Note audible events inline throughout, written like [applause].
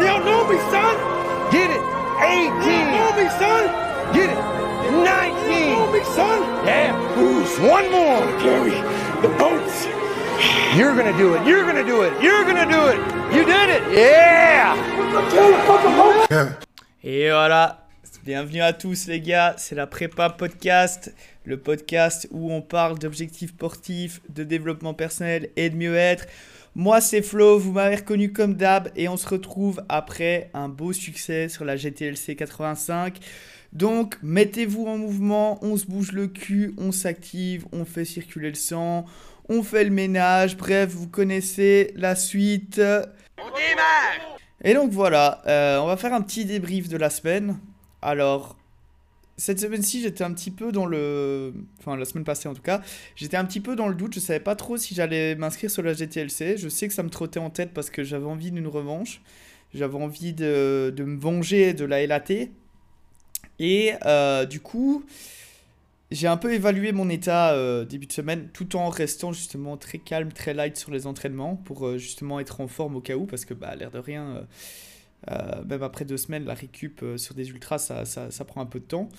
They don't know me, son. Get it. They don't 18. know me, son. Get it. They don't 19. know me, son. Yeah. Who's one more? Carry the boats. You're gonna do it. You're gonna do it. You're gonna do it. You did it. Yeah. Carry the fucking boats. Et voilà, bienvenue à tous les gars, c'est la Prépa Podcast, le podcast où on parle d'objectifs sportifs, de développement personnel et de mieux-être. Moi c'est Flo, vous m'avez reconnu comme d'hab et on se retrouve après un beau succès sur la GTLC 85. Donc mettez-vous en mouvement, on se bouge le cul, on s'active, on fait circuler le sang, on fait le ménage, bref, vous connaissez la suite. Et donc voilà, euh, on va faire un petit débrief de la semaine. Alors, cette semaine-ci, j'étais un petit peu dans le... Enfin, la semaine passée en tout cas, j'étais un petit peu dans le doute. Je savais pas trop si j'allais m'inscrire sur la GTLC. Je sais que ça me trottait en tête parce que j'avais envie d'une revanche. J'avais envie de, de me venger de la LAT. Et euh, du coup, j'ai un peu évalué mon état euh, début de semaine tout en restant justement très calme, très light sur les entraînements pour euh, justement être en forme au cas où parce que bah, l'air de rien, euh, même après deux semaines, la récup euh, sur des ultras ça, ça, ça prend un peu de temps.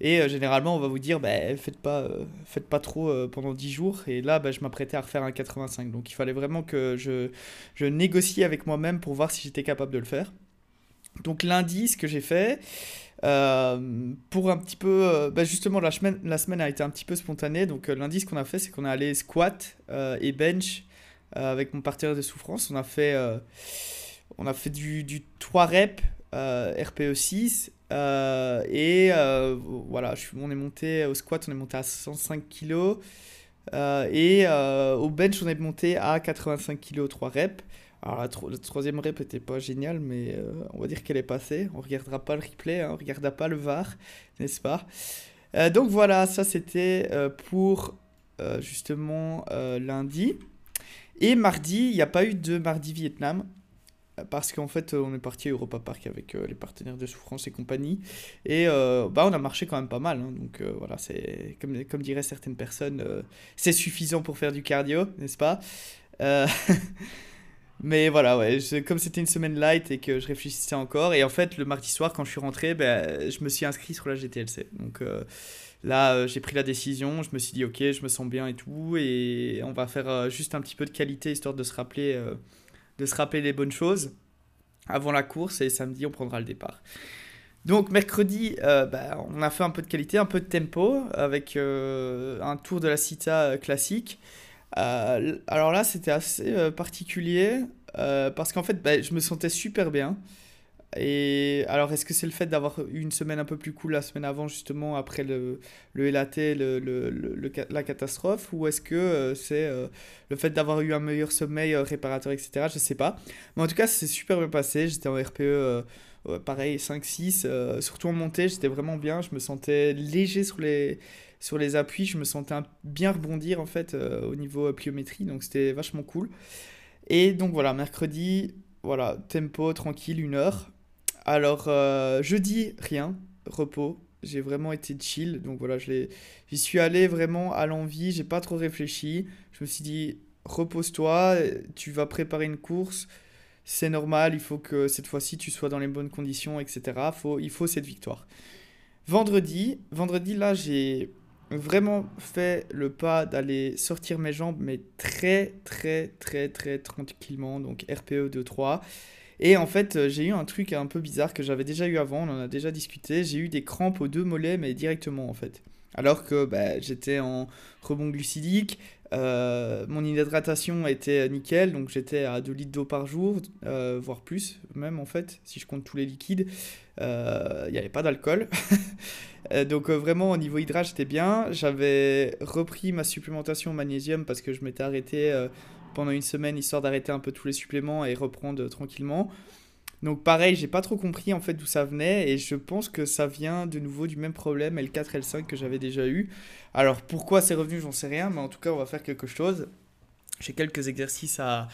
Et euh, généralement, on va vous dire, bah, faites, pas, faites pas trop pendant 10 jours. Et là, bah, je m'apprêtais à refaire un 85. Donc il fallait vraiment que je, je négocie avec moi-même pour voir si j'étais capable de le faire. Donc lundi, ce que j'ai fait, pour un petit peu, euh, bah, justement la semaine, la semaine a été un petit peu spontanée. Donc lundi, ce qu'on a fait, c'est qu'on est allé squat et bench avec mon partenaire de souffrance. On a fait, on a fait du, du 3 reps euh, RPE 6 euh, et euh, voilà, je on est monté au squat, on est monté à 105 kg et au bench, on est monté à 85 kg 3 reps. Alors la, tro- la troisième rep était pas géniale, mais on va dire qu'elle est passée. On regardera pas le replay, hein, on regardera pas le VAR, n'est-ce pas? Donc voilà, ça c'était pour justement lundi. Et mardi, il n'y a pas eu de mardi Vietnam. Parce qu'en fait, on est parti à Europa Park avec euh, les partenaires de souffrance et compagnie. Et euh, bah, on a marché quand même pas mal. hein. donc euh, voilà, c'est comme, comme diraient certaines personnes, c'est suffisant pour faire du cardio, n'est-ce pas? [laughs] Mais voilà, ouais, comme c'était une semaine light et que je réfléchissais encore, et en fait, le mardi soir, quand je suis rentré, ben, je me suis inscrit sur la GTLC. Donc là, j'ai pris la décision, je me suis dit, ok, je me sens bien et tout, et on va faire juste un petit peu de qualité histoire de se rappeler, de se rappeler les bonnes choses avant la course, et samedi, on prendra le départ. Donc mercredi, euh, ben, on a fait un peu de qualité, un peu de tempo, avec euh, un tour de la Cita euh, classique. Alors là, c'était assez particulier parce qu'en fait, bah, je me sentais super bien. Et alors, est-ce que c'est le fait d'avoir eu une semaine un peu plus cool la semaine avant, justement, après le, le LAT, le, le- le- la catastrophe, ou est-ce que euh, c'est euh, le fait d'avoir eu un meilleur sommeil euh, réparateur, etc. Je sais pas. Mais en tout cas, c'est super bien passé. J'étais en RPE, pareil, 5-6. euh, surtout en montée, j'étais vraiment bien. Je me sentais léger sur les, sur les appuis, je me sentais bien rebondir en fait au niveau pliométrie, donc c'était vachement cool. Et donc voilà, mercredi, voilà, tempo tranquille, une heure. Alors euh, jeudi, rien, repos. J'ai vraiment été chill, donc voilà, j'y suis allé vraiment à l'envie, j'ai pas trop réfléchi. Je me suis dit, repose-toi, tu vas préparer une course, c'est normal, il faut que cette fois-ci tu sois dans les bonnes conditions, etc. Faut, il faut cette victoire. Vendredi, vendredi là, j'ai vraiment fait le pas d'aller sortir mes jambes, mais très, très, très, très tranquillement. Donc RPE 2-3. Et en fait, euh, j'ai eu un truc un peu bizarre que j'avais déjà eu avant, on en a déjà discuté. J'ai eu des crampes aux deux mollets, mais directement en fait. Alors que bah, j'étais en rebond glucidique, euh, mon hydratation était nickel, donc j'étais à 2 litres d'eau par jour, euh, voire plus même en fait, si je compte tous les liquides. Il n'y avait pas d'alcool. [laughs] Donc vraiment au niveau hydrage j'étais bien. J'avais repris ma supplémentation au magnésium parce que je m'étais arrêté pendant une semaine histoire d'arrêter un peu tous les suppléments et reprendre euh, tranquillement. Donc pareil, j'ai pas trop compris en fait d'où ça venait et je pense que ça vient de nouveau du même problème L4 L5 que j'avais déjà eu. Alors pourquoi c'est revenu, j'en sais rien, mais en tout cas on va faire quelque chose. J'ai quelques exercices à,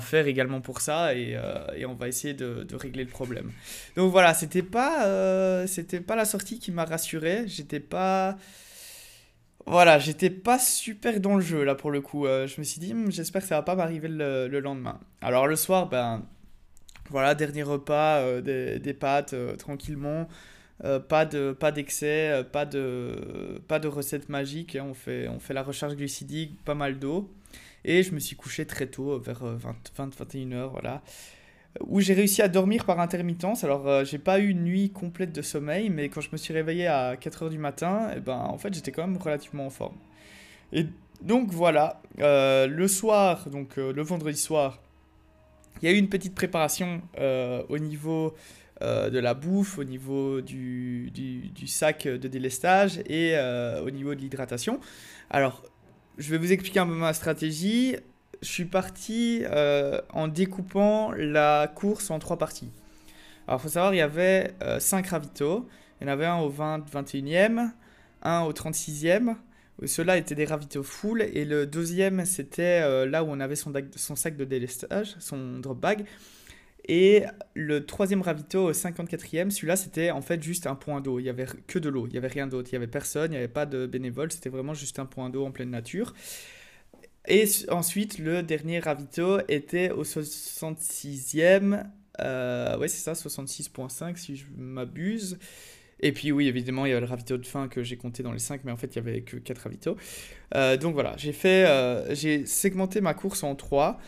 faire également pour ça et, euh, on va essayer de, de régler le problème. Donc voilà, c'était pas, euh, c'était pas la sortie qui m'a rassuré. J'étais pas. Voilà, j'étais pas super dans le jeu là pour le coup. Euh, je me suis dit, Hmm, j'espère que ça va pas m'arriver le, le lendemain. Alors le soir, ben. Voilà, dernier repas, euh, des, pâtes euh, tranquillement. Pas de pas d'excès, pas de pas de recette magique. Hein. On fait on fait la recharge glucidique, pas mal d'eau. Et je me suis couché très tôt, vers 20, 20 21 heures, voilà. Où j'ai réussi à dormir par intermittence. Alors, j'ai pas eu une nuit complète de sommeil, mais quand je me suis réveillé à 4 heures du matin, eh ben, en fait, j'étais quand même relativement en forme. Et donc, voilà. le soir, donc le vendredi soir, il y a eu une petite préparation euh, au niveau euh, de la bouffe, au niveau du, du, sac de délestage et euh, au niveau de l'hydratation. Alors, je vais vous expliquer un peu ma stratégie. Je suis parti en découpant la course en trois parties. Alors, il faut savoir, il y avait 5 ravitaux. Il y en avait un au 20, 21e, un au 36e, ceux-là étaient des ravitaux full. Et le deuxième, c'était euh, là où on avait son, son, sac de délestage, son drop bag. Et le troisième ravito, au 54e, celui-là, c'était en fait juste un point d'eau. Il n'y avait que de l'eau, il n'y avait rien d'autre. Il n'y avait personne, il n'y avait pas de bénévoles. C'était vraiment juste un point d'eau en pleine nature. Et ensuite, le dernier ravito était au 66e. Euh, ouais, c'est ça, 66.5 si je m'abuse. Et puis oui, évidemment, il y avait le ravito de fin que j'ai compté dans les 5, mais en fait, il n'y avait que 4 ravitaux. Euh, donc voilà, j'ai fait, euh, j'ai segmenté ma course en 3.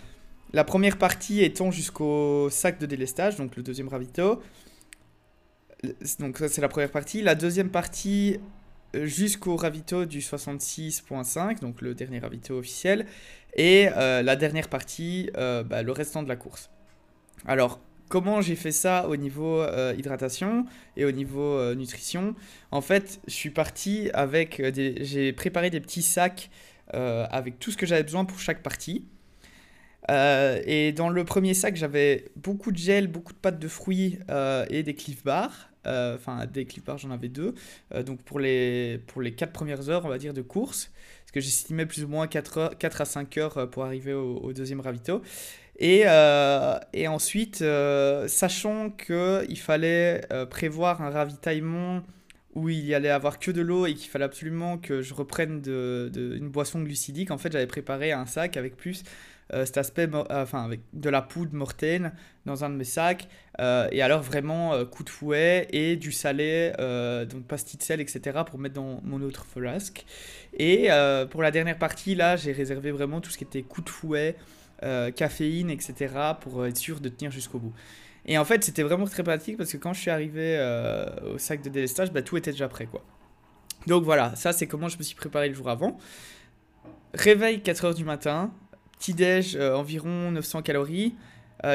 La première partie étant jusqu'au sac de délestage, donc le deuxième ravito. Donc ça, c'est la première partie. La deuxième partie jusqu'au ravito du 66.5, donc le dernier ravito officiel. Et la dernière partie, bah, le restant de la course. Alors, comment j'ai fait ça au niveau euh, hydratation et au niveau euh, nutrition? En fait, je suis parti avec. J'ai préparé des petits sacs euh, avec tout ce que j'avais besoin pour chaque partie. et dans le premier sac, j'avais beaucoup de gel, beaucoup de pâtes de fruits et des Cliff Bars. Enfin, des Cliff Bars, j'en avais deux. donc pour les, pour les 4 premières heures, on va dire, de course. Parce que j'estimais plus ou moins 4, 4 à 5 heures pour arriver au, deuxième ravito. Et, euh, et ensuite, euh, sachant qu'il fallait euh, prévoir un ravitaillement où il y allait avoir que de l'eau et qu'il fallait absolument que je reprenne de, de, une boisson glucidique, en fait, j'avais préparé un sac avec plus cet aspect, enfin, avec de la poudre mortaine dans un de mes sacs, et alors vraiment coup de fouet et du salé, donc pastilles de sel, etc., pour mettre dans mon autre flasque. Et pour la dernière partie, là, j'ai réservé vraiment tout ce qui était coup de fouet. Euh, caféine, etc. pour être sûr de tenir jusqu'au bout. Et en fait, c'était vraiment très pratique parce que quand je suis arrivé euh, au sac de délestage, bah, tout était déjà prêt. quoi. Donc voilà, ça c'est comment je me suis préparé le jour avant. Réveil 4h du matin, petit-déj euh, environ 900 calories.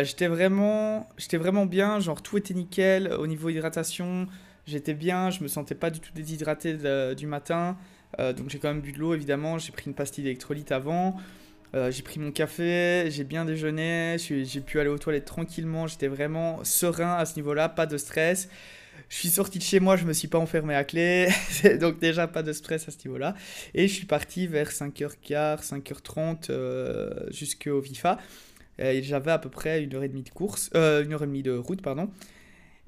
j'étais vraiment, vraiment bien, genre tout était nickel au niveau hydratation. J'étais bien, je me sentais pas du tout déshydraté du matin. donc j'ai quand même bu de l'eau évidemment, j'ai pris une pastille d'électrolyte avant. Euh, j'ai pris mon café, j'ai bien déjeuné, j'ai pu aller aux toilettes tranquillement, j'étais vraiment serein à ce niveau-là, pas de stress. Je suis sorti de chez moi, je me suis pas enfermé à clé, [laughs] donc déjà pas de stress à ce niveau-là. Et je suis parti vers 5h15, 5h30 euh, jusqu'au VIFA. Et j'avais à peu près une heure et demie de course, euh, une heure et demie de route, pardon.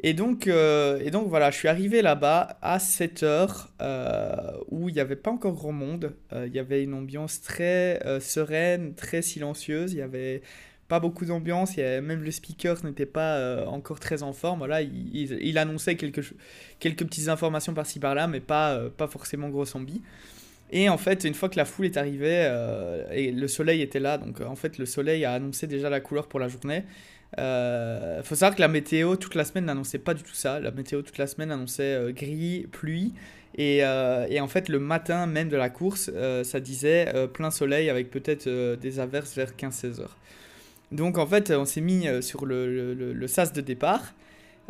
Et donc, euh, et donc voilà, je suis arrivé là-bas à 7 heures euh, où il n'y avait pas encore grand monde. Il y avait une ambiance très sereine, très silencieuse. Il n'y avait pas beaucoup d'ambiance. Même le speaker n'était pas encore très en forme. Voilà, il, il, annonçait quelques, quelques petites informations par-ci par-là, mais pas, pas forcément grosse ambi. Et en fait, une fois que la foule est arrivée et le soleil était là, donc en fait, le soleil a annoncé déjà la couleur pour la journée. Il euh, faut savoir que la météo toute la semaine n'annonçait pas du tout ça. La météo toute la semaine annonçait euh, gris, pluie. Et, euh, et, en fait, le matin même de la course, ça disait plein soleil avec peut-être des averses vers 15-16 heures. Donc en fait, on s'est mis sur le, le, sas de départ.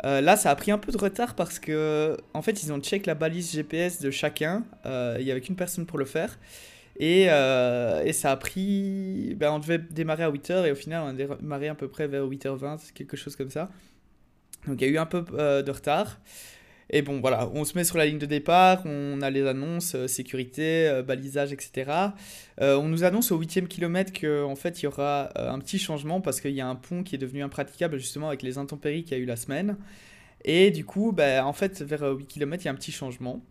là, ça a pris un peu de retard parce que en fait, ils ont check la balise GPS de chacun. Il n'y avait qu'une personne pour le faire. Et, euh, et, ça a pris. Ben, on devait démarrer à 8h et au final, on a démarré à peu près vers 8h20, quelque chose comme ça. Donc il y a eu un peu euh, de retard. Et bon, voilà, on se met sur la ligne de départ, on a les annonces, euh, sécurité, balisage, etc. on nous annonce au 8 kilomètre qu'en fait, il y aura un petit changement parce qu'il y a un pont qui est devenu impraticable justement avec les intempéries qu'il y a eu la semaine. Et du coup, ben, en fait, vers 8 km, il y a un petit changement.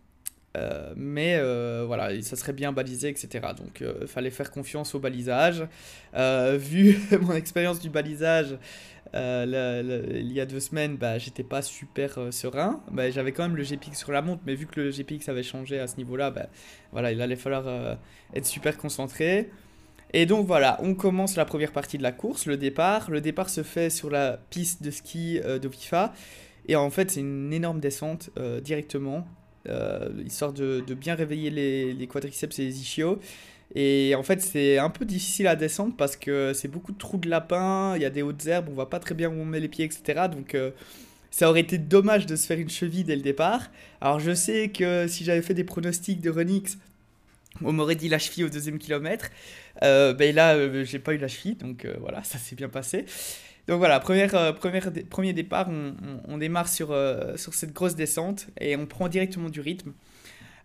Euh, mais euh, voilà, ça serait bien balisé, etc. Donc il fallait faire confiance au balisage. vu [laughs] mon expérience du balisage il y a deux semaines, bah, j'étais pas super serein. Bah, J'avais quand même le GPX sur la montre, mais vu que le GPX avait changé à ce niveau-là, bah, voilà, il allait falloir être super concentré. Et donc voilà, on commence la première partie de la course, le départ. Le départ se fait sur la piste de ski euh, de FIFA. Et en fait, c'est une énorme descente euh, directement, euh, histoire de, bien réveiller les, quadriceps et les ischios. Et en fait, c'est un peu difficile à descendre parce que c'est beaucoup de trous de lapin, il y a des hautes herbes, on voit pas très bien où on met les pieds, etc. Donc ça aurait été dommage de se faire une cheville dès le départ. Alors je sais que si j'avais fait des pronostics de Renix, on m'aurait dit la cheville au deuxième kilomètre. Euh, ben là, euh, j'ai pas eu la cheville, donc euh, voilà, ça s'est bien passé. Donc voilà, première, première, premier départ, on, on, démarre sur, sur cette grosse descente et on prend directement du rythme.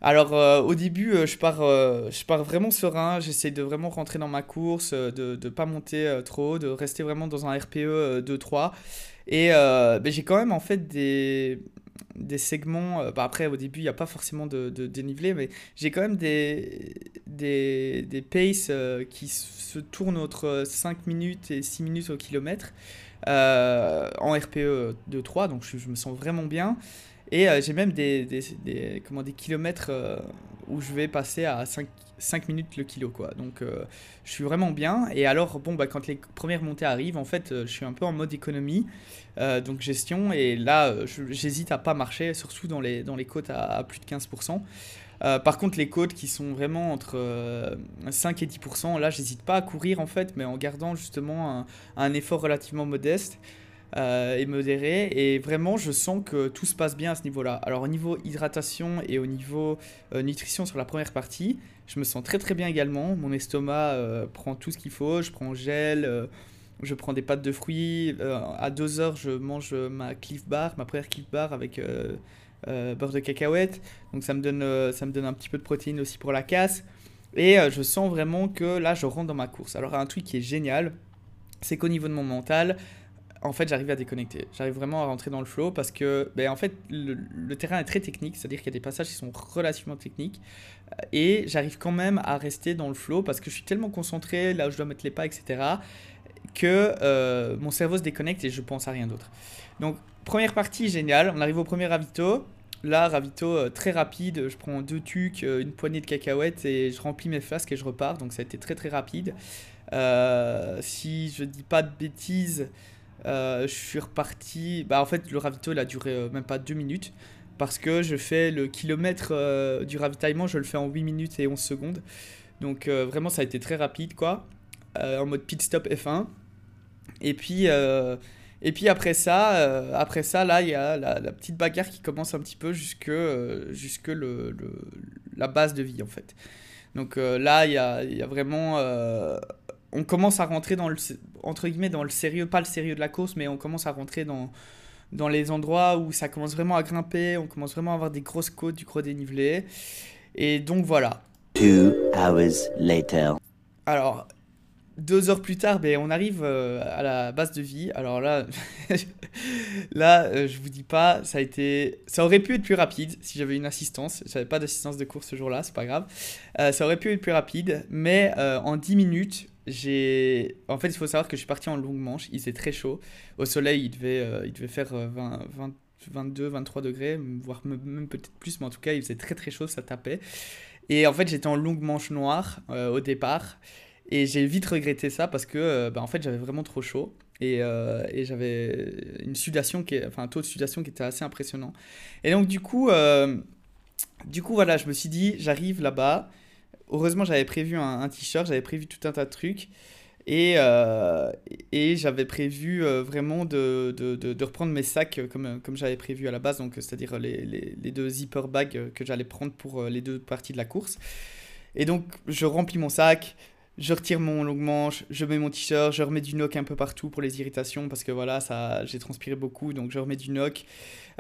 Alors au début, je, pars, je pars vraiment serein, j'essaie de vraiment rentrer dans ma course, de ne pas monter trop, de rester vraiment dans un RPE 2-3. Et ben, j'ai quand même en fait des, des segments. Euh, bah après, au début, il n'y a pas forcément de, dénivelé, mais j'ai quand même des, des, des paces euh, qui se tournent entre 5 minutes et 6 minutes au kilomètre euh, en RPE de 3, donc je, me sens vraiment bien. Et j'ai même des, comment, des kilomètres où je vais passer à 5, 5 minutes le kilo quoi. Donc euh, je suis vraiment bien. Et alors bon bah quand les premières montées arrivent, en fait euh, je suis un peu en mode économie, euh, donc gestion. Et là j'hésite à pas marcher, surtout dans les, dans les côtes à, plus de 15%. par contre, les côtes qui sont vraiment entre 5 et 10%, là, j'hésite pas à courir en fait, mais en gardant justement un effort relativement modeste. Euh, et modéré. Et vraiment, je sens que tout se passe bien à ce niveau-là. Alors, au niveau hydratation et au niveau euh, nutrition sur la première partie, je me sens très très bien également. Mon estomac euh, prend tout ce qu'il faut. Je prends gel, je prends des pâtes de fruits. à 2 heures, je mange ma Cliff Bar, ma première Cliff Bar avec beurre de cacahuète. Donc, ça me, donne, ça me donne un petit peu de protéines aussi pour la casse. Et je sens vraiment que là, je rentre dans ma course. Alors, un truc qui est génial, c'est qu'au niveau de mon mental, en fait, j'arrive à déconnecter. J'arrive vraiment à rentrer dans le flow parce que, ben, en fait, le, terrain est très technique, c'est-à-dire qu'il y a des passages qui sont relativement techniques. Euh, et j'arrive quand même à rester dans le flow parce que je suis tellement concentré là où je dois mettre les pas, etc., que euh, mon cerveau se déconnecte et je pense à rien d'autre. Donc, première partie, génial. On arrive au premier ravito. Là, ravito euh, très rapide. Je prends deux tucs, une poignée de cacahuètes et je remplis mes flasques et je repars. Donc, ça a été très très rapide. si je dis pas de bêtises, je suis reparti. Bah, en fait, le ravito, il a duré euh, même pas 2 minutes. Parce que je fais le kilomètre euh, du ravitaillement, je le fais en 8 minutes et 11 secondes. Donc, vraiment, ça a été très rapide, quoi. en mode pit stop F1. Et puis, et puis après ça, après ça, là, il y a la, petite bagarre qui commence un petit peu jusque, jusque le, la base de vie, en fait. Donc là, il y a, y a, vraiment on commence à rentrer dans le entre guillemets dans le sérieux, pas le sérieux de la course, mais on commence à rentrer dans dans les endroits où ça commence vraiment à grimper, on commence vraiment à avoir des grosses côtes, du gros dénivelé. Et donc voilà. Two hours later. Alors, deux heures plus tard, ben, on arrive euh, à la base de vie. Alors là, [laughs] là, euh, je vous dis pas, ça a été, ça aurait pu être plus rapide si j'avais une assistance. J'avais pas d'assistance de course ce jour-là, c'est pas grave. Euh, ça aurait pu être plus rapide, mais en 10 minutes, j'ai. En fait, il faut savoir que je suis parti en longue manche. Il faisait très chaud. Au soleil, il devait, euh, il devait faire 20, 22, 23 degrés, voire même peut-être plus, mais en tout cas, il faisait très très chaud, ça tapait. Et en fait, j'étais en longue manche noire euh, au départ. Et j'ai vite regretté ça parce que euh, bah, en fait, j'avais vraiment trop chaud. Et, et j'avais une sudation, qui enfin un taux de sudation qui était assez impressionnant. Et donc, du coup, du coup voilà, je me suis dit, j'arrive là-bas heureusement, j'avais prévu un, t-shirt, j'avais prévu tout un tas de trucs. Et, euh, et j'avais prévu euh, vraiment de, de, de, reprendre mes sacs comme, comme j'avais prévu à la base, c'est-à-dire les, les, les, deux zipper bags que j'allais prendre pour euh, les deux parties de la course. Et donc je remplis mon sac, je retire mon longue manche, je mets mon t-shirt, je remets du noc un peu partout pour les irritations parce que voilà, ça, j'ai transpiré beaucoup, donc je remets du noc.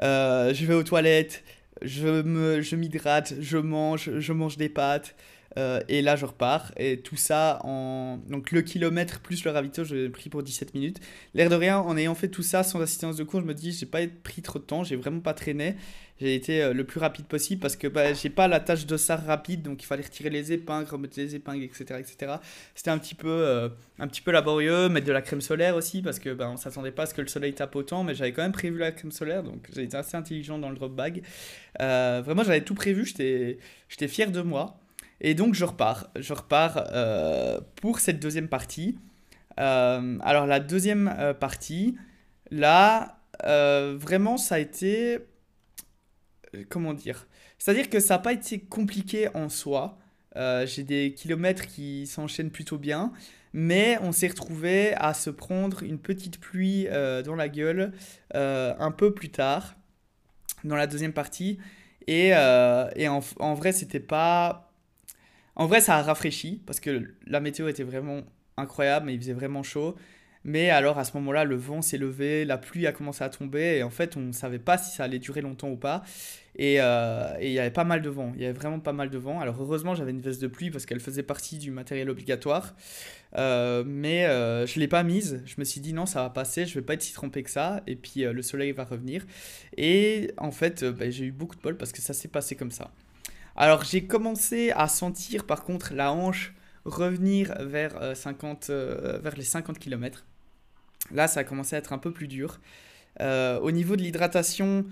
je vais aux toilettes, je, me, je m'hydrate, je mange, je mange des pâtes. Euh, et là, je repars. Et tout ça en. Donc, le kilomètre plus le ravito, je l'ai pris pour 17 minutes. L'air de rien, en ayant fait tout ça sans assistance de cours, je me dis, j'ai pas pris trop de temps, j'ai vraiment pas traîné. J'ai été euh, le plus rapide possible parce que bah, j'ai pas la tâche d'ossard rapide, donc il fallait retirer les épingles, remettre les épingles, etc. etc. C'était un, petit peu, euh, un petit peu laborieux, mettre de la crème solaire aussi parce que bah, on s'attendait pas à ce que le soleil tape autant, mais j'avais quand même prévu la crème solaire, donc j'ai été assez intelligent dans le drop bag. vraiment, j'avais tout prévu, j'étais fier de moi. Et donc je repars, je repars euh, pour cette deuxième partie. Euh, alors la deuxième euh, partie, là, vraiment ça a été... Comment dire? C'est-à-dire que ça n'a pas été compliqué en soi. J'ai des kilomètres qui s'enchaînent plutôt bien. Mais on s'est retrouvé à se prendre une petite pluie dans la gueule un peu plus tard, dans la deuxième partie. Et, et en, en, vrai, c'était pas en vrai, ça a rafraîchi parce que la météo était vraiment incroyable, mais il faisait vraiment chaud. Mais alors à ce moment-là, le vent s'est levé, la pluie a commencé à tomber, et en fait, on ne savait pas si ça allait durer longtemps ou pas. Euh, et il y avait pas mal de vent, il y avait vraiment pas mal de vent. Alors heureusement, j'avais une veste de pluie parce qu'elle faisait partie du matériel obligatoire. Euh, mais euh, je ne l'ai pas mise. Je me suis dit non, ça va passer, je vais pas être si trompé que ça. Et puis le soleil va revenir. Et en fait, bah, j'ai eu beaucoup de bol parce que ça s'est passé comme ça. Alors j'ai commencé à sentir par contre la hanche revenir vers, 50, euh, euh, les 50 km. Là ça a commencé à être un peu plus dur. Euh, au niveau de l'hydratation,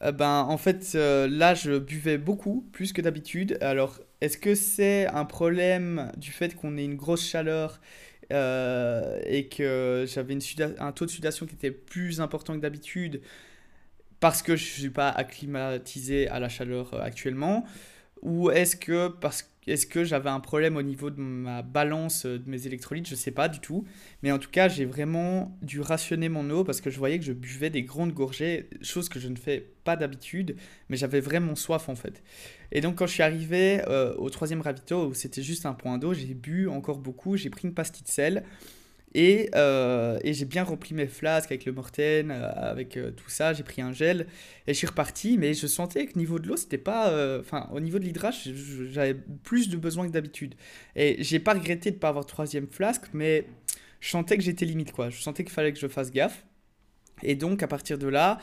ben, en fait là je buvais beaucoup, plus que d'habitude. Alors est-ce que c'est un problème du fait qu'on ait une grosse chaleur et que j'avais un taux de sudation qui était plus important que d'habitude parce que je ne suis pas acclimatisé à la chaleur actuellement? Ou est-ce que parce est-ce que j'avais un problème au niveau de ma balance de mes électrolytes? Je sais pas du tout. Mais en tout cas, j'ai vraiment dû rationner mon eau parce que je voyais que je buvais des grandes gorgées, chose que je ne fais pas d'habitude, mais j'avais vraiment soif en fait. Et donc quand je suis arrivé euh, au troisième ravito où c'était juste un point d'eau, j'ai bu encore beaucoup, j'ai pris une pastille de sel. Et, euh, et j'ai bien rempli mes flasques avec le Morten, euh, avec euh, tout ça. J'ai pris un gel et je suis reparti. Mais je sentais que niveau de l'eau, c'était pas. Enfin, au niveau de l'hydrage, j'avais plus de besoin que d'habitude. Et j'ai pas regretté de pas avoir troisième flasque, mais je sentais que j'étais limite, quoi. Je sentais qu'il fallait que je fasse gaffe. Et donc, à partir de là,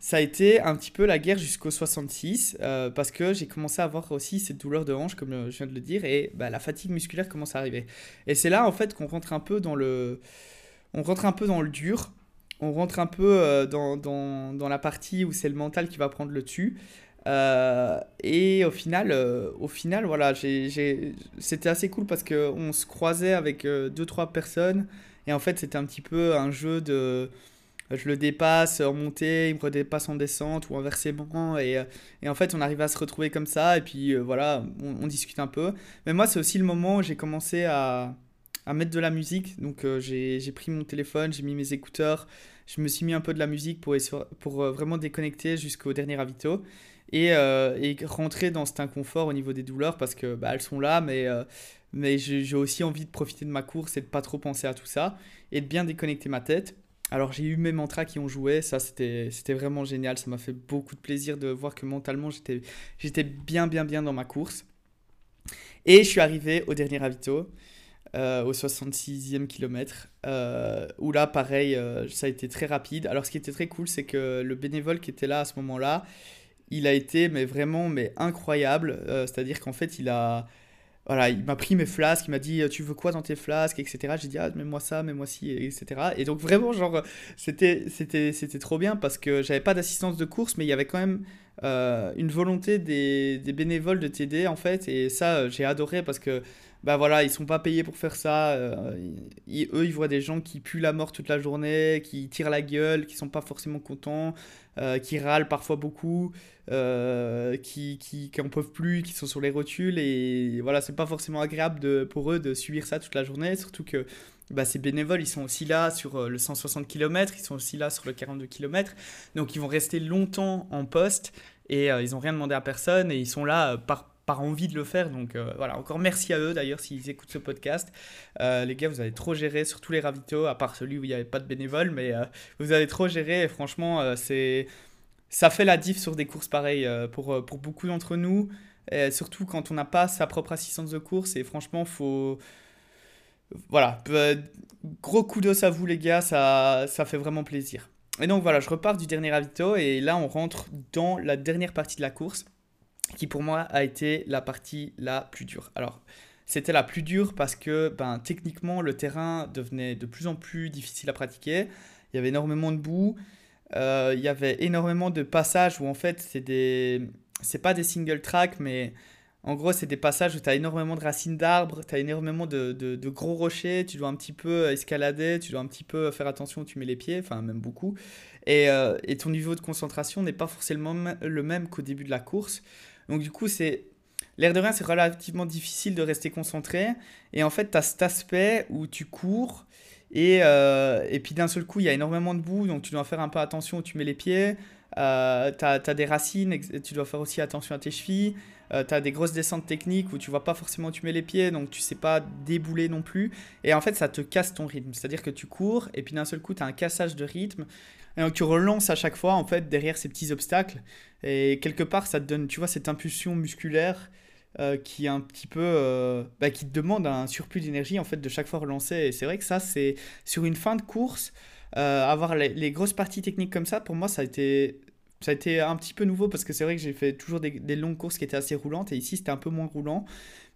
ça a été un petit peu la guerre jusqu'au 66 euh, parce que j'ai commencé à avoir aussi cette douleur de hanche comme je viens de le dire et bah, la fatigue musculaire commence à arriver. Et c'est là en fait qu'on rentre un peu dans le on rentre un peu dans le dur. On rentre un peu euh, dans, dans, dans, la partie où c'est le mental qui va prendre le dessus. Euh, et au final au final voilà c'était assez cool parce que on se croisait avec deux trois personnes. Et en fait c'était un petit peu un jeu de je le dépasse en montée, il me redépasse en descente ou inversement. Et, euh, et en fait, on arrive à se retrouver comme ça. Et puis euh, voilà, on, discute un peu. Mais moi, c'est aussi le moment où j'ai commencé à, à, mettre de la musique. Donc euh, j'ai pris mon téléphone, j'ai mis mes écouteurs. Je me suis mis un peu de la musique pour, pour vraiment déconnecter jusqu'au dernier ravito. Et, et, rentrer dans cet inconfort au niveau des douleurs parce que bah, elles sont là, mais, mais j'ai aussi envie de profiter de ma course et de pas trop penser à tout ça et de bien déconnecter ma tête. Alors j'ai eu mes mantras qui ont joué, ça c'était vraiment génial, ça m'a fait beaucoup de plaisir de voir que mentalement j'étais bien bien bien dans ma course. Et je suis arrivé au dernier ravito, euh, au 66e kilomètre, euh, où là pareil, euh, ça a été très rapide. Alors ce qui était très cool, c'est que le bénévole qui était là à ce moment-là, il a été mais vraiment mais incroyable, c'est-à-dire qu'en fait il a voilà, il m'a pris mes flasques, il m'a dit tu veux quoi dans tes flasques, etc. J'ai dit ah mets-moi ça, mets-moi ci, etc. Et donc vraiment genre c'était c'était c'était trop bien parce que j'avais pas d'assistance de course, mais il y avait quand même euh, une volonté des, des, bénévoles de t'aider en fait et ça j'ai adoré parce que bah voilà, ils sont pas payés pour faire ça. Euh, eux, ils voient des gens qui puent la mort toute la journée, qui tirent la gueule, qui sont pas forcément contents, euh, qui râlent parfois beaucoup, euh, qui, qui, qui en peuvent plus, qui sont sur les rotules. Et voilà, c'est pas forcément agréable de, pour eux de subir ça toute la journée, surtout que bah, ces bénévoles, ils sont aussi là sur le 160 km, ils sont aussi là sur le 42 km. Donc ils vont rester longtemps en poste et ils n'ont rien demandé à personne et ils sont là par par envie de le faire. Donc euh, voilà, encore merci à eux d'ailleurs s'ils écoutent ce podcast. Euh, les gars, vous avez trop géré sur tous les ravitaux, à part celui où il n'y avait pas de bénévoles, mais euh, vous avez trop géré et franchement, c'est ça fait la diff sur des courses pareilles pour, pour beaucoup d'entre nous. Surtout quand on n'a pas sa propre assistance de course. Et franchement, faut. Voilà, gros coup d'os à vous les gars, ça, ça fait vraiment plaisir. Et donc voilà, je repars du dernier ravito et là on rentre dans la dernière partie de la course qui pour moi a été la partie la plus dure. Alors, c'était la plus dure parce que ben, techniquement le terrain devenait de plus en plus difficile à pratiquer. Il y avait énormément de boue, euh, il y avait énormément de passages où en fait c'est des... C'est pas des single track mais en gros, c'est des passages où tu as énormément de racines d'arbres, tu as énormément de, gros rochers, tu dois un petit peu escalader, tu dois un petit peu faire attention où tu mets les pieds, enfin même beaucoup. Et, euh, et ton niveau de concentration n'est pas forcément le même qu'au début de la course. Donc du coup, c'est l'air de rien, c'est relativement difficile de rester concentré. Et en fait, tu as cet aspect où tu cours et, euh, et puis d'un seul coup, il y a énormément de boue, donc tu dois faire un peu attention où tu mets les pieds. Euh, tu as, des racines, tu dois faire aussi attention à tes chevilles. Euh, tu as des grosses descentes techniques où tu vois pas forcément où tu mets les pieds, donc tu sais pas débouler non plus. Et en fait, ça te casse ton rythme. C'est-à-dire que tu cours et puis d'un seul coup, tu as un cassage de rythme. Et donc tu relances à chaque fois en fait derrière ces petits obstacles. Et quelque part, ça te donne, tu vois, cette impulsion musculaire euh, qui est un petit peu, euh, bah, qui te demande un surplus d'énergie en fait de chaque fois relancer. Et c'est vrai que ça, c'est sur une fin de course, euh, avoir les, grosses parties techniques comme ça, pour moi, ça a été, ça a été un petit peu nouveau parce que c'est vrai que j'ai fait toujours des, des, longues courses qui étaient assez roulantes et ici c'était un peu moins roulant.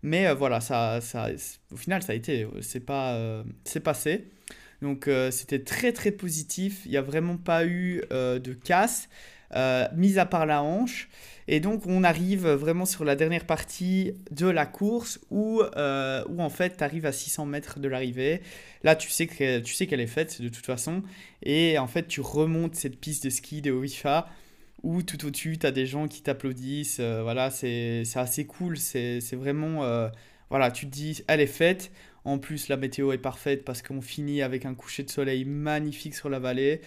Mais voilà, ça, ça, au final, ça a été, c'est pas, c'est passé. Donc c'était très très positif. Il n'y a vraiment pas eu de casse. Euh, mis à part la hanche. Et donc on arrive vraiment sur la dernière partie de la course où, euh, où en fait tu arrives à 600 mètres de l'arrivée. Là tu sais qu'elle tu sais est faite de toute façon. Et en fait tu remontes cette piste de ski de Wifa où tout au-dessus tu as des gens qui t'applaudissent. Euh, voilà, c'est assez cool. C'est vraiment... voilà, tu te dis, elle est faite. En plus la météo est parfaite parce qu'on finit avec un coucher de soleil magnifique sur la vallée.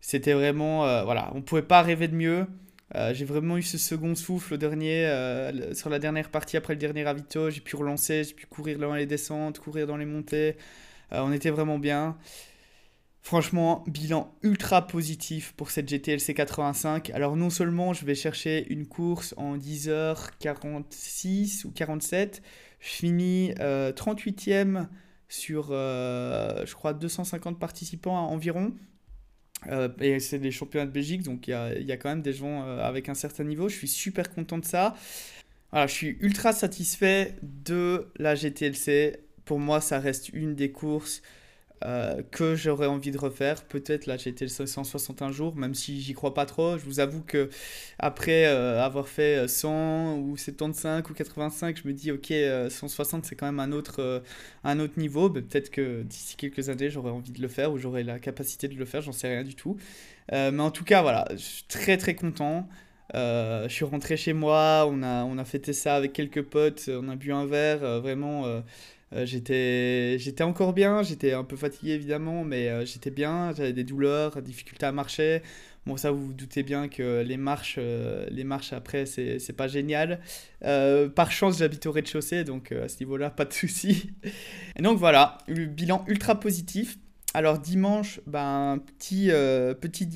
C'était vraiment, euh, voilà, on pouvait pas rêver de mieux. Euh, j'ai vraiment eu ce second souffle dernier, euh, sur la dernière partie après le dernier ravito. J'ai pu relancer, j'ai pu courir dans les descentes, courir dans les montées. on était vraiment bien. Franchement, bilan ultra positif pour cette GTLC 85. Alors non seulement je vais chercher une course en 10h46 ou 47, je finis 38e sur, je crois, 250 participants environ. Euh, et c'est des championnats de Belgique, donc il y a, y a, quand même des gens euh, avec un certain niveau. Je suis super content de ça. Voilà, je suis ultra satisfait de la GTLC. Pour moi, ça reste une des courses euh, que j'aurais envie de refaire. Peut-être là, j'ai été le 161 jours, même si j'y crois pas trop. Je vous avoue que après euh, avoir fait 100 euh, ou 75 ou 85, je me dis ok, 160 c'est quand même un autre, un autre niveau. Peut-être que d'ici quelques années, j'aurais envie de le faire ou j'aurai la capacité de le faire, j'en sais rien du tout. mais en tout cas, voilà, je suis très très content. je suis rentré chez moi, on a, on a fêté ça avec quelques potes, on a bu un verre, vraiment euh, j'étais, j'étais encore bien, j'étais un peu fatigué évidemment, mais euh, j'étais bien, j'avais des douleurs, difficultés à marcher. Bon, ça, vous vous doutez bien que les marches, euh, les marches après, c'est, c'est pas génial. par chance, j'habite au rez-de-chaussée, donc à ce niveau-là, pas de souci. Et donc voilà, le bilan ultra positif. Alors dimanche, ben, petit, petit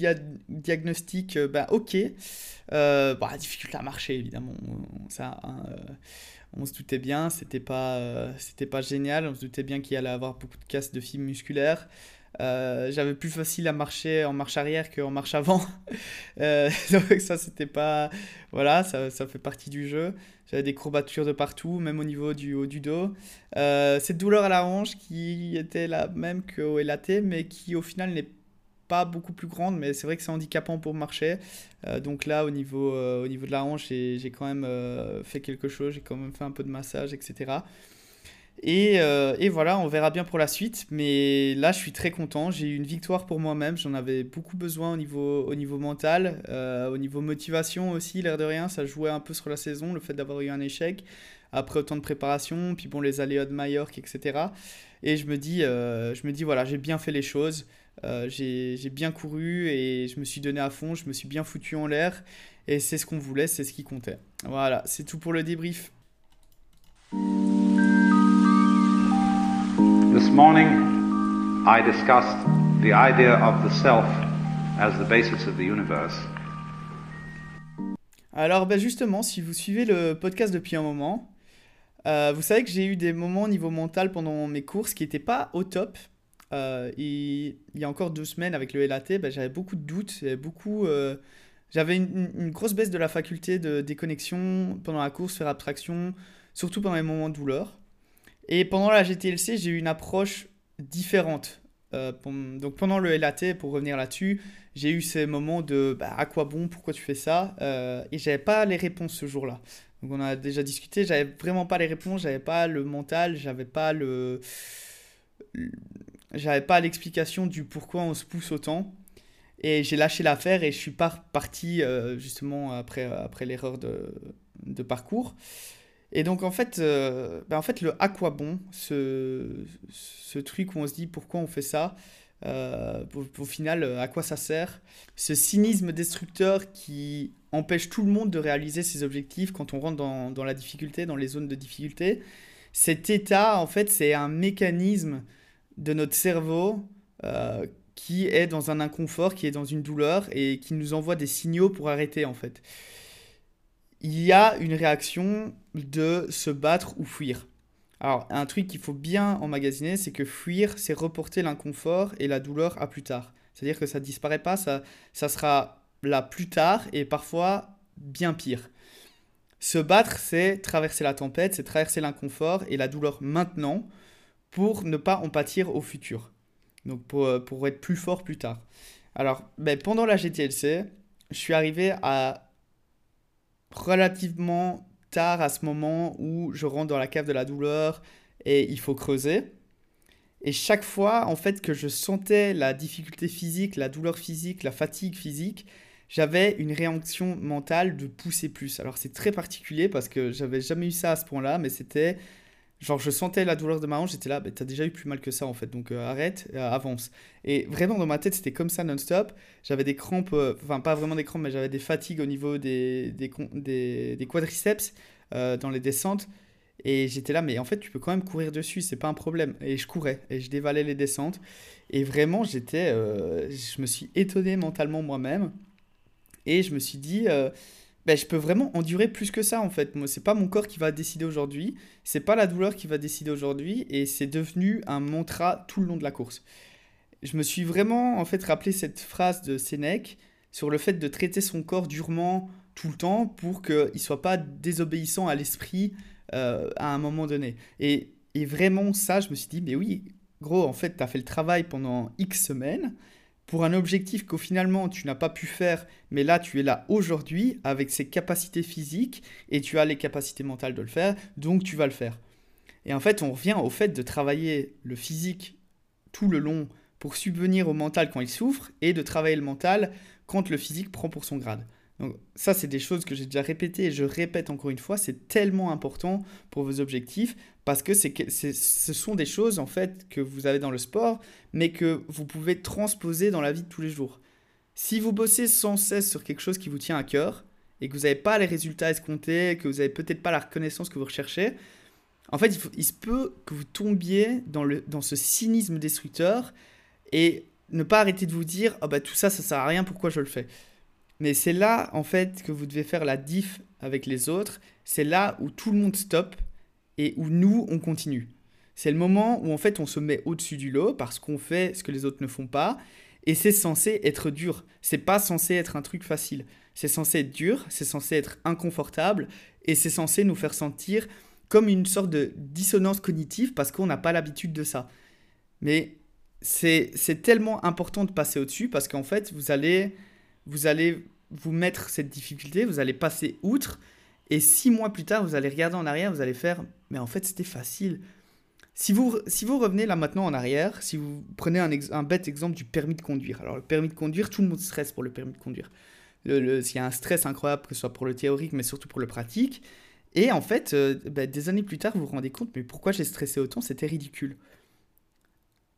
diagnostic, ben, ok. Bah, difficulté à marcher, évidemment. Ça, hein, on se doutait bien, c'était pas, euh, pas génial, on se doutait bien qu'il allait avoir beaucoup de casse de fibres musculaires. Euh, j'avais plus facile à marcher en marche arrière qu'en marche avant. [laughs] euh, [laughs] donc ça, c'était pas... Voilà, ça, ça, fait partie du jeu. J'avais des courbatures de partout, même au niveau du haut du dos. Euh, cette douleur à la hanche qui était la même qu'au LAT, mais qui au final n'est pas beaucoup plus grande, mais c'est vrai que c'est handicapant pour marcher. Donc là, au niveau, au niveau de la hanche, j'ai quand même fait quelque chose, j'ai quand même fait un peu de massage, etc. Et, et, voilà, on verra bien pour la suite. Mais là, je suis très content. J'ai eu une victoire pour moi-même. J'en avais beaucoup besoin au niveau, au niveau mental, au niveau motivation aussi, l'air de rien. Ça jouait un peu sur la saison, le fait d'avoir eu un échec après autant de préparation. Puis bon, les aléas de Majorque, etc. Et je me dis, je me dis voilà, j'ai bien fait les choses. Euh, j'ai bien couru et je me suis donné à fond, je me suis bien foutu en l'air et c'est ce qu'on voulait, c'est ce qui comptait. Voilà, c'est tout pour le débrief. This morning, I discussed the idea of the self as the basis of the universe. Alors ben justement, si vous suivez le podcast depuis un moment, euh, vous savez que j'ai eu des moments au niveau mental pendant mes courses qui n'étaient pas au top. Euh, il y a encore deux semaines avec le LAT, ben, j'avais beaucoup de doutes, beaucoup, euh, j'avais une, une grosse baisse de la faculté de déconnexion pendant la course, faire abstraction, surtout pendant les moments de douleur. Et pendant la GTLC, j'ai eu une approche différente. Euh, donc pendant le LAT, pour revenir là-dessus, j'ai eu ces moments de bah, à quoi bon, pourquoi tu fais ça euh, Et j'avais pas les réponses ce jour-là. Donc on a déjà discuté, j'avais vraiment pas les réponses, j'avais pas le mental, j'avais pas le. J'avais pas l'explication du pourquoi on se pousse autant. Et j'ai lâché l'affaire et je suis pas parti euh, justement après, après l'erreur de parcours. Et donc en fait, euh, ben, en fait le à quoi bon, ce, ce truc où on se dit pourquoi on fait ça, euh, au, final euh, à quoi ça sert, ce cynisme destructeur qui empêche tout le monde de réaliser ses objectifs quand on rentre dans, dans la difficulté, dans les zones de difficulté. Cet état, en fait, c'est un mécanisme de notre cerveau qui est dans un inconfort, qui est dans une douleur et qui nous envoie des signaux pour arrêter, en fait il y a une réaction de se battre ou fuir. Alors, un truc qu'il faut bien emmagasiner, c'est que fuir, c'est reporter l'inconfort et la douleur à plus tard. C'est-à-dire que ça ne disparaît pas, ça, ça sera là plus tard et parfois bien pire. Se battre, c'est traverser la tempête, c'est traverser l'inconfort et la douleur maintenant pour ne pas en pâtir au futur. Donc pour, euh, pour être plus fort plus tard. Alors, ben, pendant la GTLC, je suis arrivé à relativement tard à ce moment où je rentre dans la cave de la douleur et il faut creuser. Et chaque fois, en fait, que je sentais la difficulté physique, la douleur physique, la fatigue physique, j'avais une réaction mentale de pousser plus. Alors c'est très particulier parce que j'avais jamais eu ça à ce point-là, mais c'était genre je sentais la douleur de ma hanche, j'étais là, bah, t'as déjà eu plus mal que ça en fait, donc euh, arrête, euh, avance. Et vraiment dans ma tête c'était comme ça non-stop. J'avais des crampes, euh, enfin pas vraiment des crampes, mais j'avais des fatigues au niveau des, des, des, des quadriceps dans les descentes. Et j'étais là, mais en fait tu peux quand même courir dessus, c'est pas un problème. Et je courais, et je dévalais les descentes. Et vraiment j'étais, je me suis étonné mentalement moi-même. Et je me suis dit, ben, je peux vraiment endurer plus que ça en fait. Moi, c'est pas mon corps qui va décider aujourd'hui, c'est pas la douleur qui va décider aujourd'hui, et c'est devenu un mantra tout le long de la course. Je me suis vraiment en fait rappelé cette phrase de Sénèque sur le fait de traiter son corps durement tout le temps pour qu'il soit pas désobéissant à l'esprit euh, à un moment donné. Et, et vraiment ça, je me suis dit, mais oui, gros, en fait, tu as fait le travail pendant X semaines pour un objectif qu'au finalement tu n'as pas pu faire, mais là tu es là aujourd'hui avec ses capacités physiques et tu as les capacités mentales de le faire, donc tu vas le faire. Et en fait, on revient au fait de travailler le physique tout le long pour subvenir au mental quand il souffre et de travailler le mental quand le physique prend pour son grade. Donc ça, c'est des choses que j'ai déjà répétées et je répète encore une fois, c'est tellement important pour vos objectifs parce que ce sont des choses en fait que vous avez dans le sport, mais que vous pouvez transposer dans la vie de tous les jours. Si vous bossez sans cesse sur quelque chose qui vous tient à cœur et que vous n'avez pas les résultats escomptés, que vous n'avez peut-être pas la reconnaissance que vous recherchez, en fait, il, se peut que vous tombiez dans, le, dans ce cynisme destructeur et ne pas arrêter de vous dire ah bah tout ça ça sert à rien pourquoi je le fais? Mais c'est là en fait que vous devez faire la diff avec les autres. C'est là où tout le monde stoppe et où nous on continue. C'est le moment où en fait on se met au-dessus du lot parce qu'on fait ce que les autres ne font pas. Et c'est censé être dur. C'est pas censé être un truc facile. C'est censé être dur c'est censé être inconfortable et c'est censé nous faire sentir comme une sorte de dissonance cognitive parce qu'on n'a pas l'habitude de ça. Mais c'est tellement important de passer au-dessus parce qu'en fait, vous allez, vous allez vous mettre cette difficulté, vous allez passer outre, et six mois plus tard, vous allez regarder en arrière, vous allez faire, mais en fait, c'était facile. Si vous, si vous revenez là maintenant en arrière, si vous prenez un, bête exemple du permis de conduire, alors le permis de conduire, tout le monde stresse pour le permis de conduire. Il y a un stress incroyable, que ce soit pour le théorique, mais surtout pour le pratique. Et en fait, euh, bah, des années plus tard, vous vous rendez compte, mais pourquoi j'ai stressé autant C'était ridicule.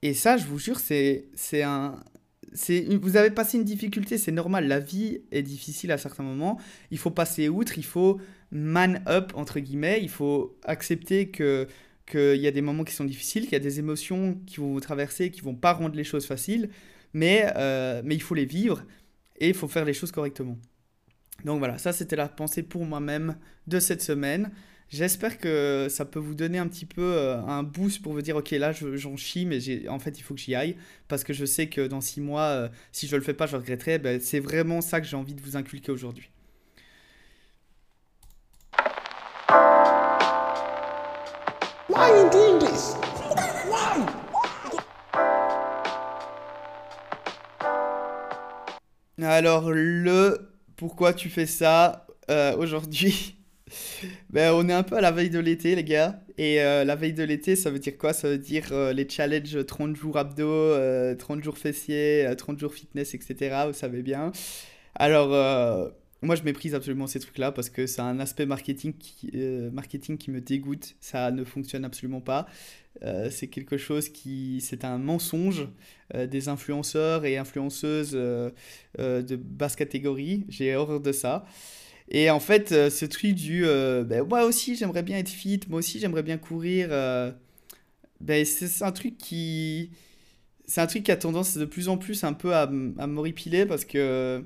Et ça, je vous jure, c'est un vous avez passé une difficulté, c'est normal, la vie est difficile à certains moments, il faut passer outre, il faut man up entre guillemets, il faut accepter que qu'il y a des moments qui sont difficiles, qu'il y a des émotions qui vont vous traverser, qui vont pas rendre les choses faciles, mais euh, mais il faut les vivre et il faut faire les choses correctement. Donc voilà, ça c'était la pensée pour moi-même de cette semaine. J'espère que ça peut vous donner un petit peu euh, un boost pour vous dire ok là j'en chie mais en fait il faut que j'y aille parce que je sais que dans six mois euh, si je le fais pas je regretterai. Ben, c'est vraiment ça que j'ai envie de vous inculquer aujourd'hui. Why are you doing this? Why? Alors le pourquoi tu fais ça euh, aujourd'hui? [laughs] ben, on est un peu à la veille de l'été, les gars. Et euh, la veille de l'été, ça veut dire quoi? Ça veut dire euh, les challenges 30 jours abdos, 30 jours fessiers, 30 jours fitness, etc. Vous savez bien. Alors, moi, je méprise absolument ces trucs-là parce que c'est un aspect marketing qui, marketing qui me dégoûte. Ça ne fonctionne absolument pas. c'est quelque chose qui. C'est un mensonge des influenceurs et influenceuses de basse catégorie. J'ai horreur de ça. Et en fait, euh, ce truc du euh, ben, moi aussi j'aimerais bien être fit, moi aussi j'aimerais bien courir, euh, ben, c'est un truc qui. C'est un truc qui a tendance de plus en plus un peu à, à m'horripiler parce que.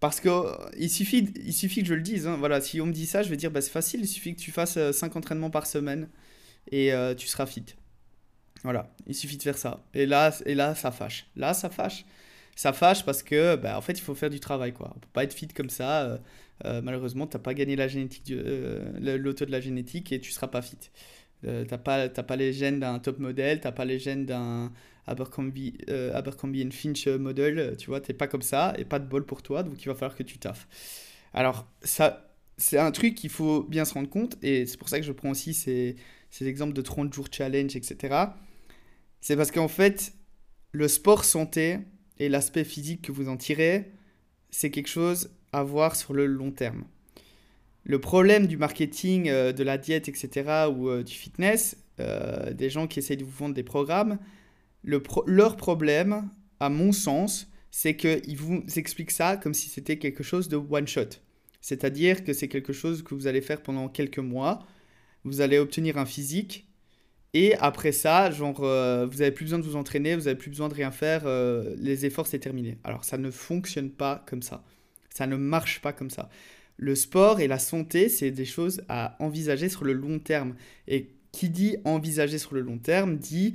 Parce que il suffit, il suffit que je le dise. Hein, voilà, si on me dit ça, je vais dire bah, c'est facile, il suffit que tu fasses 5 entraînements par semaine et tu seras fit. Voilà, il suffit de faire ça. Et là, et là ça fâche. Là, ça fâche ça fâche parce que, bah, en fait, il faut faire du travail, quoi. On peut pas être fit comme ça. Euh, euh, malheureusement, tu n'as pas gagné la génétique, euh, l'auto de la génétique et tu seras pas fit. Euh, t'as pas, pas les gènes d'un top modèle, t'as pas les gènes d'un Abercrombie, Abercrombie Finch model, tu vois, t'es pas comme ça et pas de bol pour toi, donc il va falloir que tu taffes. Alors, ça, c'est un truc qu'il faut bien se rendre compte et c'est pour ça que je prends aussi ces, ces exemples de 30 jours challenge, etc. C'est parce qu'en fait, le sport santé, et l'aspect physique que vous en tirez, c'est quelque chose à voir sur le long terme. Le problème du marketing, euh, de la diète, etc., ou euh, du fitness, euh, des gens qui essayent de vous vendre des programmes, leur problème, à mon sens, c'est qu'ils vous expliquent ça comme si c'était quelque chose de one-shot. C'est-à-dire que c'est quelque chose que vous allez faire pendant quelques mois, vous allez obtenir un physique, et après ça, genre, euh, vous n'avez plus besoin de vous entraîner, vous n'avez plus besoin de rien faire, euh, les efforts, c'est terminé. Alors, ça ne fonctionne pas comme ça. Ça ne marche pas comme ça. Le sport et la santé, c'est des choses à envisager sur le long terme. Et qui dit envisager sur le long terme dit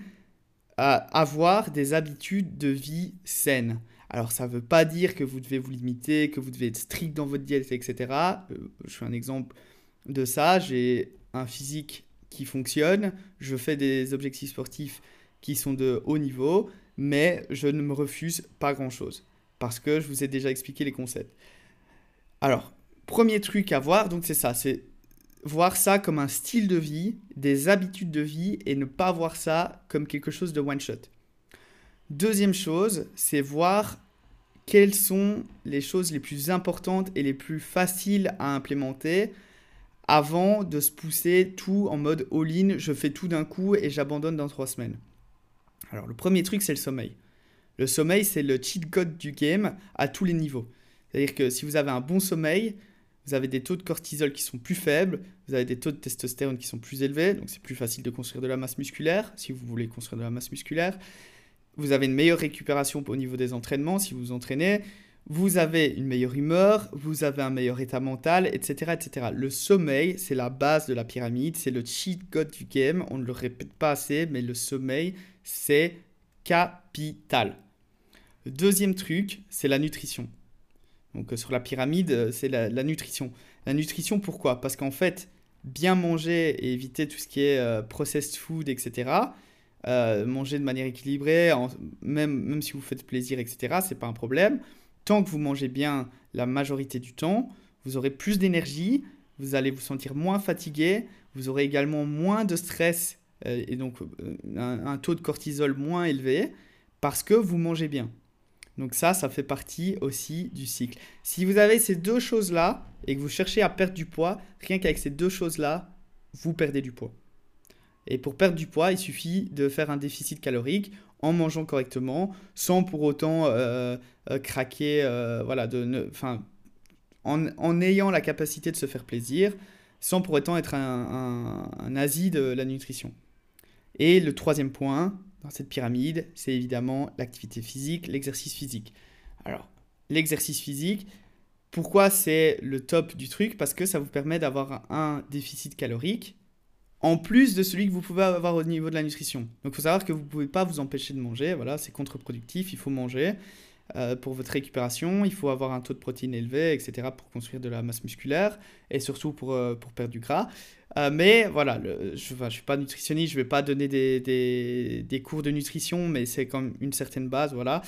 avoir des habitudes de vie saines. Alors, ça ne veut pas dire que vous devez vous limiter, que vous devez être strict dans votre diète, etc. Euh, je fais un exemple de ça. J'ai un physique qui fonctionne, je fais des objectifs sportifs qui sont de haut niveau, mais je ne me refuse pas grand-chose, parce que je vous ai déjà expliqué les concepts. Alors, premier truc à voir, donc c'est ça, c'est voir ça comme un style de vie, des habitudes de vie, et ne pas voir ça comme quelque chose de one-shot. Deuxième chose, c'est voir quelles sont les choses les plus importantes et les plus faciles à implémenter avant de se pousser tout en mode all-in, je fais tout d'un coup et j'abandonne dans trois semaines. Alors le premier truc, c'est le sommeil. Le sommeil, c'est le cheat code du game à tous les niveaux. C'est-à-dire que si vous avez un bon sommeil, vous avez des taux de cortisol qui sont plus faibles, vous avez des taux de testostérone qui sont plus élevés, donc c'est plus facile de construire de la masse musculaire si vous voulez construire de la masse musculaire. Vous avez une meilleure récupération au niveau des entraînements si vous vous entraînez vous avez une meilleure humeur, vous avez un meilleur état mental, etc. etc. Le sommeil, c'est la base de la pyramide, c'est le cheat code du game, on ne le répète pas assez, mais le sommeil, c'est capital. Deuxième truc, c'est la nutrition. Donc euh, sur la pyramide, euh, c'est la, nutrition. La nutrition, pourquoi? Parce qu'en fait, bien manger et éviter tout ce qui est euh, processed food, etc., manger de manière équilibrée, même, même si vous faites plaisir, etc., c'est pas un problème tant que vous mangez bien la majorité du temps, vous aurez plus d'énergie, vous allez vous sentir moins fatigué, vous aurez également moins de stress euh, et donc euh, un, taux de cortisol moins élevé parce que vous mangez bien. Donc ça, ça fait partie aussi du cycle. Si vous avez ces deux choses-là et que vous cherchez à perdre du poids, rien qu'avec ces deux choses-là, vous perdez du poids. Et pour perdre du poids, il suffit de faire un déficit calorique en mangeant correctement, sans pour autant euh, euh, craquer, euh, voilà, de, en, en, ayant la capacité de se faire plaisir, sans pour autant être un, un, nazi de la nutrition. Et le troisième point dans cette pyramide, c'est évidemment l'activité physique, l'exercice physique. Alors, l'exercice physique, Pourquoi c'est le top du truc? Parce que ça vous permet d'avoir un déficit calorique en plus de celui que vous pouvez avoir au niveau de la nutrition. Donc il faut savoir que vous ne pouvez pas vous empêcher de manger, voilà, c'est contre-productif, il faut manger. Euh, pour votre récupération, il faut avoir un taux de protéines élevé, etc., pour construire de la masse musculaire et surtout pour, euh, pour perdre du gras. Euh, mais voilà, je ne suis pas nutritionniste, je ne vais pas donner des, des, des, cours de nutrition, mais c'est comme une certaine base, voilà.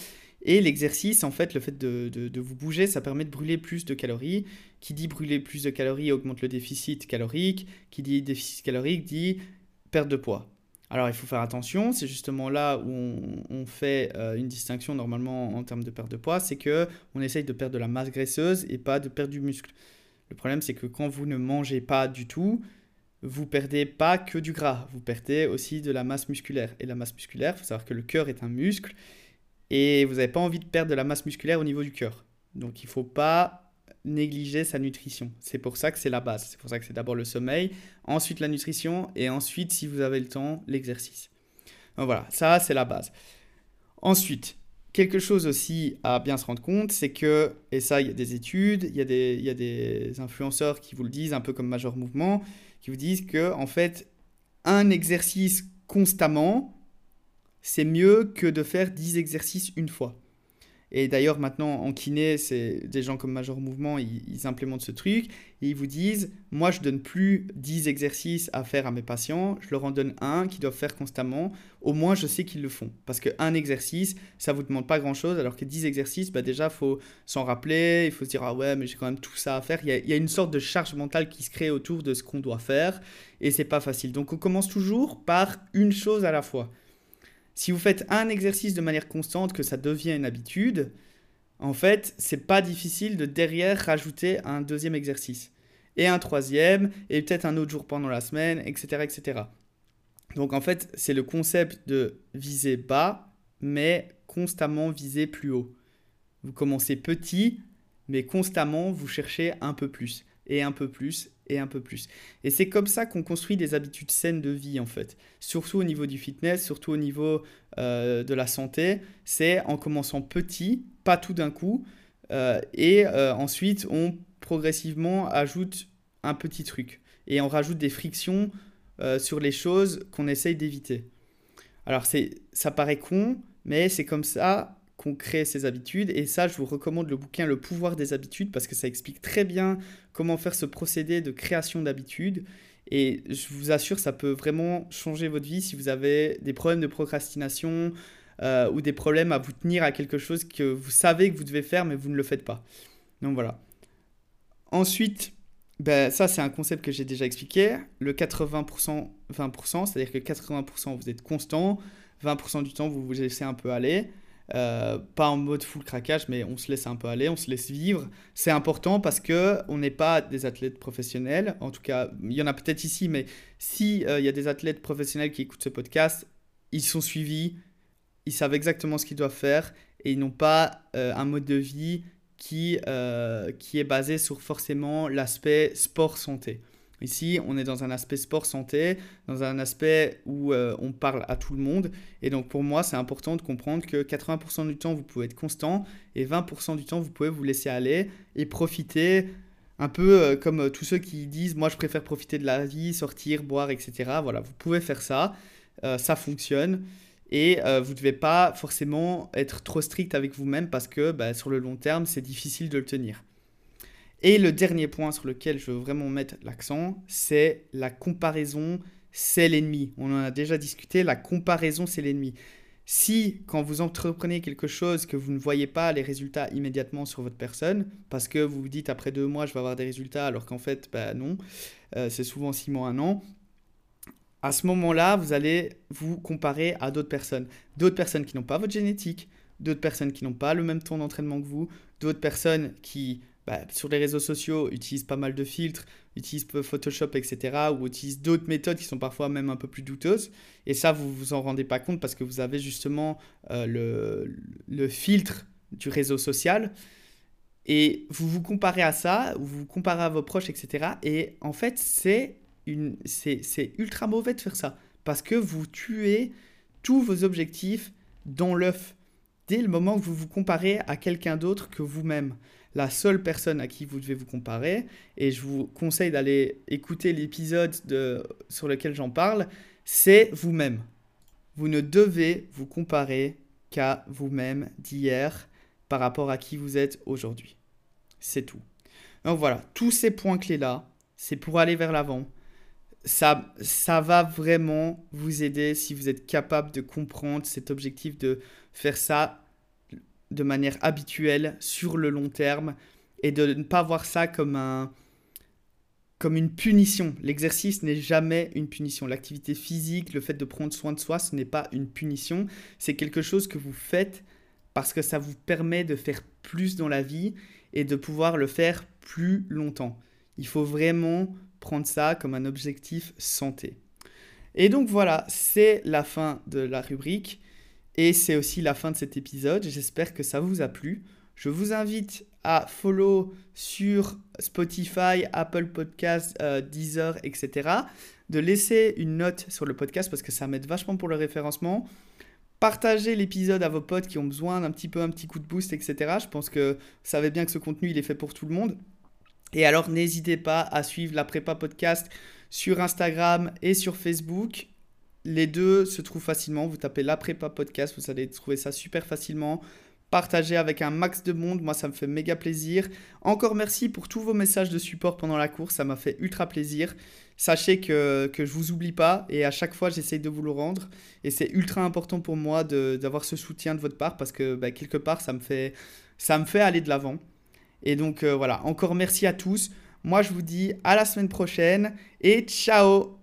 Et l'exercice, en fait, le fait de, vous bouger, ça permet de brûler plus de calories. Qui dit brûler plus de calories augmente le déficit calorique. Qui dit déficit calorique dit perte de poids. Alors il faut faire attention, c'est justement là où on, fait euh, une distinction normalement en termes de perte de poids, c'est que on essaye de perdre de la masse graisseuse et pas de perdre du muscle. Le problème c'est que quand vous ne mangez pas du tout, vous perdez pas que du gras, vous perdez aussi de la masse musculaire. Et la masse musculaire, il faut savoir que le cœur est un muscle et vous n'avez pas envie de perdre de la masse musculaire au niveau du cœur. Donc il ne faut pas négliger sa nutrition. C'est pour ça que c'est la base. C'est pour ça que c'est d'abord le sommeil, ensuite la nutrition et ensuite, si vous avez le temps, l'exercice. Donc voilà, ça c'est la base. Ensuite, quelque chose aussi à bien se rendre compte, c'est que, et ça il y a des études, il y a des, y a des influenceurs qui vous le disent, un peu comme Major Mouvement, qui vous disent que en fait, un exercice constamment, c'est mieux que de faire 10 exercices une fois. Et d'ailleurs, maintenant, en kiné, c'est des gens comme Major Mouvement, ils, implémentent ce truc et ils vous disent Moi, je donne plus 10 exercices à faire à mes patients, je leur en donne un qu'ils doivent faire constamment. Au moins, je sais qu'ils le font. Parce qu'un exercice, ça vous demande pas grand chose, alors que 10 exercices, bah déjà, faut s'en rappeler, il faut se dire Ah ouais, mais j'ai quand même tout ça à faire. Il y, a, il y a une sorte de charge mentale qui se crée autour de ce qu'on doit faire et c'est pas facile. Donc, on commence toujours par une chose à la fois. Si vous faites un exercice de manière constante, que ça devient une habitude, en fait, c'est pas difficile de derrière rajouter un deuxième exercice. Et un troisième, et peut-être un autre jour pendant la semaine, etc. etc. Donc en fait, c'est le concept de viser bas, mais constamment viser plus haut. Vous commencez petit, mais constamment vous cherchez un peu plus, et un peu plus, et un peu plus. Et c'est comme ça qu'on construit des habitudes saines de vie, en fait. Surtout au niveau du fitness, surtout au niveau euh, de la santé. C'est en commençant petit, pas tout d'un coup, euh, et euh, ensuite on progressivement ajoute un petit truc. Et on rajoute des frictions sur les choses qu'on essaye d'éviter. Alors ça paraît con, mais c'est comme ça qu'on crée ses habitudes. Et ça, je vous recommande le bouquin Le pouvoir des habitudes parce que ça explique très bien comment faire ce procédé de création d'habitudes. Et je vous assure, ça peut vraiment changer votre vie si vous avez des problèmes de procrastination euh, ou des problèmes à vous tenir à quelque chose que vous savez que vous devez faire mais vous ne le faites pas. Donc voilà. Ensuite, ben, ça c'est un concept que j'ai déjà expliqué. Le 80%, 20%, c'est-à-dire que 80% vous êtes constant, 20% du temps vous vous laissez un peu aller. Euh, pas en mode full craquage, mais on se laisse un peu aller, on se laisse vivre. C'est important parce que on n'est pas des athlètes professionnels. En tout cas, il y en a peut-être ici, mais si euh, il y a des athlètes professionnels qui écoutent ce podcast, ils sont suivis, ils savent exactement ce qu'ils doivent faire et ils n'ont pas euh, un mode de vie qui, qui est basé sur forcément l'aspect sport santé. Ici, on est dans un aspect sport-santé, dans un aspect où euh, on parle à tout le monde. Et donc pour moi, c'est important de comprendre que 80% du temps, vous pouvez être constant et 20% du temps, vous pouvez vous laisser aller et profiter un peu euh, comme euh, tous ceux qui disent, moi je préfère profiter de la vie, sortir, boire, etc. Voilà, vous pouvez faire ça, ça fonctionne. Et vous ne devez pas forcément être trop strict avec vous-même parce que bah, sur le long terme, c'est difficile de le tenir. Et le dernier point sur lequel je veux vraiment mettre l'accent, c'est la comparaison, c'est l'ennemi. On en a déjà discuté, la comparaison, c'est l'ennemi. Si, quand vous entreprenez quelque chose, que vous ne voyez pas les résultats immédiatement sur votre personne, parce que vous vous dites après deux mois, je vais avoir des résultats, alors qu'en fait, bah non, euh, c'est souvent six mois, un an, à ce moment-là, vous allez vous comparer à d'autres personnes. D'autres personnes qui n'ont pas votre génétique, d'autres personnes qui n'ont pas le même temps d'entraînement que vous, d'autres personnes qui bah, sur les réseaux sociaux, utilisent pas mal de filtres, utilisent Photoshop, etc., ou utilisent d'autres méthodes qui sont parfois même un peu plus douteuses. Et ça, vous vous en rendez pas compte parce que vous avez justement euh, le, le, filtre du réseau social. Et vous vous comparez à ça, vous vous comparez à vos proches, etc. Et en fait, c'est ultra mauvais de faire ça. Parce que vous tuez tous vos objectifs dans l'œuf dès le moment que vous vous comparez à quelqu'un d'autre que vous-même. La seule personne à qui vous devez vous comparer. Et je vous conseille d'aller écouter l'épisode sur lequel j'en parle. C'est vous-même. Vous ne devez vous comparer qu'à vous-même d'hier par rapport à qui vous êtes aujourd'hui. C'est tout. Donc voilà, tous ces points clés-là, c'est pour aller vers l'avant. Ça, ça va vraiment vous aider si vous êtes capable de comprendre cet objectif de faire ça de manière habituelle sur le long terme et de ne pas voir ça comme un comme une punition. L'exercice n'est jamais une punition. L'activité physique, le fait de prendre soin de soi, ce n'est pas une punition. C'est quelque chose que vous faites parce que ça vous permet de faire plus dans la vie et de pouvoir le faire plus longtemps. Il faut vraiment prendre ça comme un objectif santé. Et donc voilà, c'est la fin de la rubrique. Et c'est aussi la fin de cet épisode. J'espère que ça vous a plu. Je vous invite à follow sur Spotify, Apple Podcasts, euh, Deezer, etc. De laisser une note sur le podcast parce que ça m'aide vachement pour le référencement. Partagez l'épisode à vos potes qui ont besoin d'un petit peu un petit coup de boost, etc. Je pense que vous savez bien que ce contenu il est fait pour tout le monde. Et alors n'hésitez pas à suivre la prépa podcast sur Instagram et sur Facebook. Les deux se trouvent facilement. Vous tapez la prépa podcast, vous allez trouver ça super facilement. Partagez avec un max de monde, moi ça me fait méga plaisir. Encore merci pour tous vos messages de support pendant la course, ça m'a fait ultra plaisir. Sachez que, que je vous oublie pas et à chaque fois j'essaye de vous le rendre. Et c'est ultra important pour moi d'avoir ce soutien de votre part parce que bah, quelque part ça me, fait, aller de l'avant. Et donc euh, voilà, encore merci à tous. Moi je vous dis à la semaine prochaine et ciao